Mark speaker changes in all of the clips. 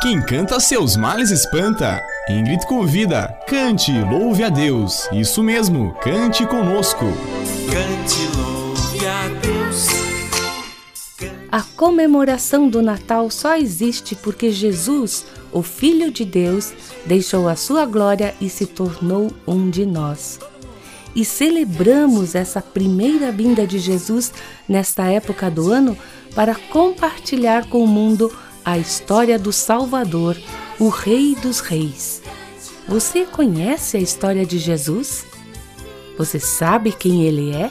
Speaker 1: Quem canta seus males espanta. Ingrid convida, cante, louve a Deus. Isso mesmo, cante conosco.
Speaker 2: Cante, louve a Deus.
Speaker 3: A comemoração do Natal só existe porque Jesus, o Filho de Deus, deixou a sua glória e se tornou um de nós. E celebramos essa primeira vinda de Jesus nesta época do ano para compartilhar com o mundo a história do Salvador, o Rei dos Reis. Você conhece a história de Jesus? Você sabe quem ele é?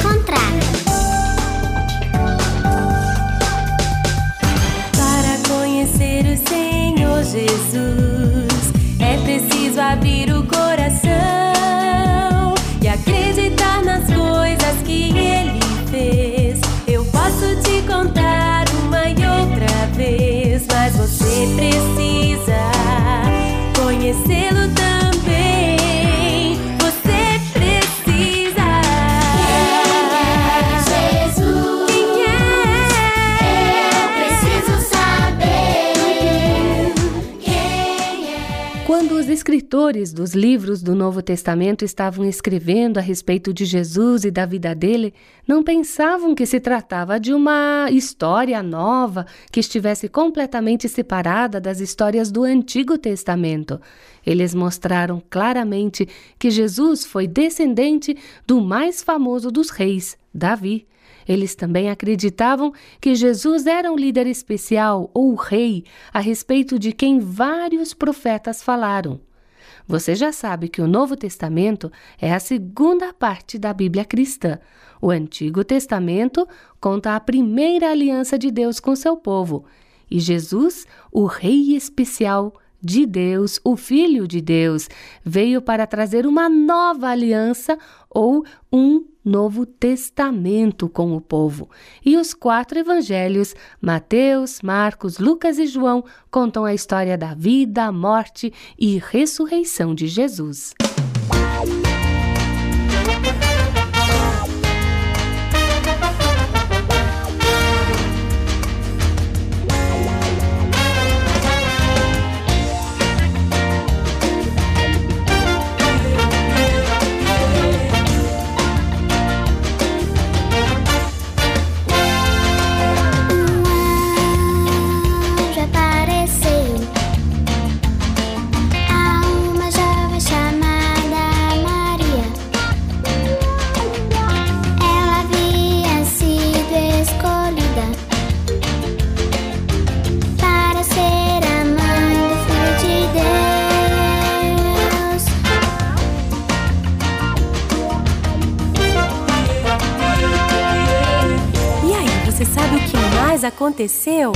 Speaker 3: escritores dos livros do Novo Testamento estavam escrevendo a respeito de Jesus e da vida dele, não pensavam que se tratava de uma história nova que estivesse completamente separada das histórias do Antigo Testamento. Eles mostraram claramente que Jesus foi descendente do mais famoso dos reis, Davi. Eles também acreditavam que Jesus era um líder especial ou rei a respeito de quem vários profetas falaram. Você já sabe que o Novo Testamento é a segunda parte da Bíblia cristã. O Antigo Testamento conta a primeira aliança de Deus com seu povo. E Jesus, o Rei especial de Deus, o Filho de Deus, veio para trazer uma nova aliança ou um novo testamento com o povo. E os quatro evangelhos, Mateus, Marcos, Lucas e João, contam a história da vida, morte e ressurreição de Jesus.
Speaker 4: Mais aconteceu?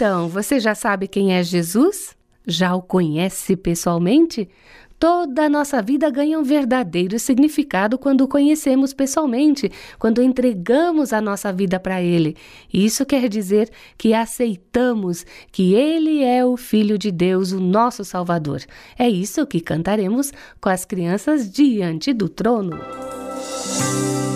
Speaker 3: Então, você já sabe quem é Jesus? Já o conhece pessoalmente? Toda a nossa vida ganha um verdadeiro significado quando o conhecemos pessoalmente, quando entregamos a nossa vida para Ele. Isso quer dizer que aceitamos que Ele é o Filho de Deus, o nosso Salvador. É isso que cantaremos com as crianças diante do trono. Música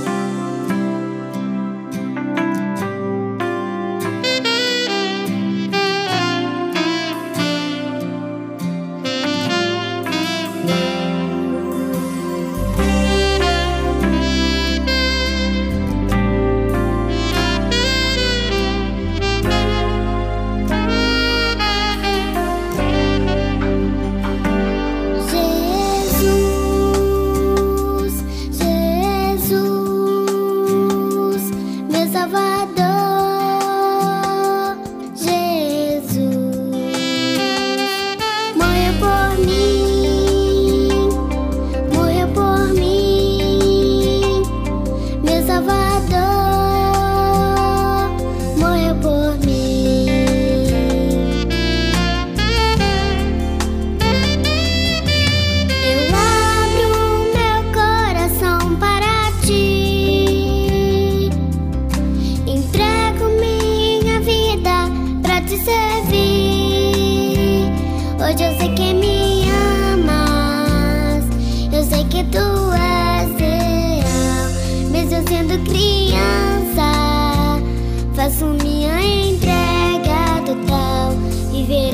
Speaker 3: criança, faço minha entrega total e verei.